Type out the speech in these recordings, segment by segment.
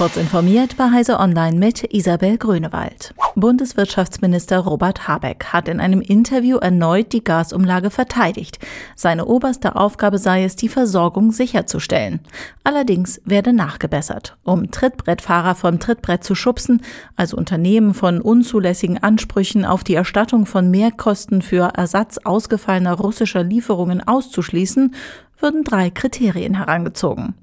Kurz informiert bei Heise Online mit Isabel Grünewald. Bundeswirtschaftsminister Robert Habeck hat in einem Interview erneut die Gasumlage verteidigt. Seine oberste Aufgabe sei es, die Versorgung sicherzustellen. Allerdings werde nachgebessert. Um Trittbrettfahrer vom Trittbrett zu schubsen, also Unternehmen von unzulässigen Ansprüchen auf die Erstattung von Mehrkosten für Ersatz ausgefallener russischer Lieferungen auszuschließen, würden drei Kriterien herangezogen.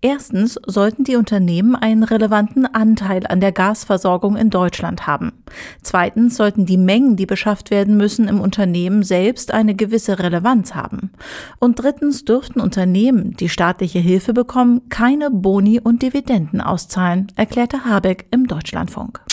Erstens sollten die Unternehmen einen relevanten Anteil an der Gasversorgung in Deutschland haben. Zweitens sollten die Mengen, die beschafft werden müssen, im Unternehmen selbst eine gewisse Relevanz haben. Und drittens dürften Unternehmen, die staatliche Hilfe bekommen, keine Boni und Dividenden auszahlen, erklärte Habeck im Deutschlandfunk.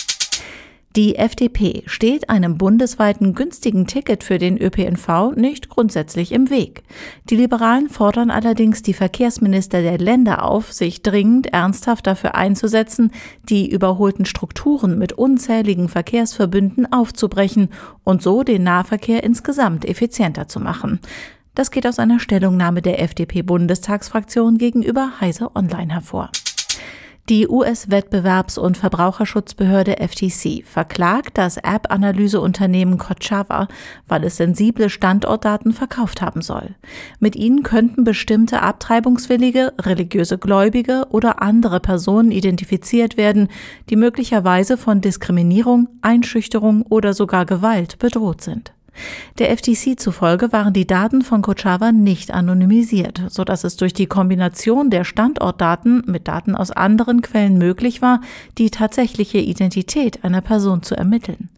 Die FDP steht einem bundesweiten günstigen Ticket für den ÖPNV nicht grundsätzlich im Weg. Die Liberalen fordern allerdings die Verkehrsminister der Länder auf, sich dringend ernsthaft dafür einzusetzen, die überholten Strukturen mit unzähligen Verkehrsverbünden aufzubrechen und so den Nahverkehr insgesamt effizienter zu machen. Das geht aus einer Stellungnahme der FDP-Bundestagsfraktion gegenüber Heise Online hervor. Die US-Wettbewerbs- und Verbraucherschutzbehörde FTC verklagt das App-Analyseunternehmen Kochava, weil es sensible Standortdaten verkauft haben soll. Mit ihnen könnten bestimmte abtreibungswillige, religiöse Gläubige oder andere Personen identifiziert werden, die möglicherweise von Diskriminierung, Einschüchterung oder sogar Gewalt bedroht sind. Der FTC zufolge waren die Daten von Kochava nicht anonymisiert, so dass es durch die Kombination der Standortdaten mit Daten aus anderen Quellen möglich war, die tatsächliche Identität einer Person zu ermitteln.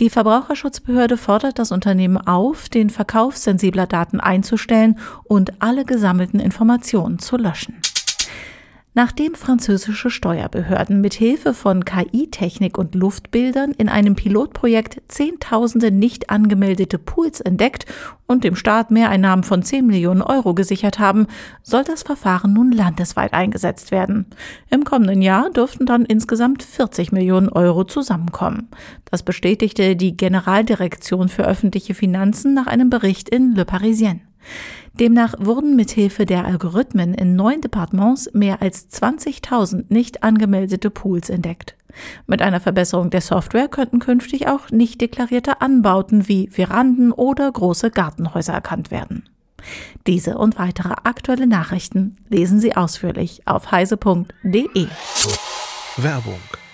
Die Verbraucherschutzbehörde fordert das Unternehmen auf, den Verkauf sensibler Daten einzustellen und alle gesammelten Informationen zu löschen. Nachdem französische Steuerbehörden mit Hilfe von KI-Technik und Luftbildern in einem Pilotprojekt Zehntausende nicht angemeldete Pools entdeckt und dem Staat Mehreinnahmen von 10 Millionen Euro gesichert haben, soll das Verfahren nun landesweit eingesetzt werden. Im kommenden Jahr dürften dann insgesamt 40 Millionen Euro zusammenkommen. Das bestätigte die Generaldirektion für öffentliche Finanzen nach einem Bericht in Le Parisien. Demnach wurden mithilfe der Algorithmen in neun Departements mehr als 20.000 nicht angemeldete Pools entdeckt. Mit einer Verbesserung der Software könnten künftig auch nicht deklarierte Anbauten wie Veranden oder große Gartenhäuser erkannt werden. Diese und weitere aktuelle Nachrichten lesen Sie ausführlich auf heise.de. Werbung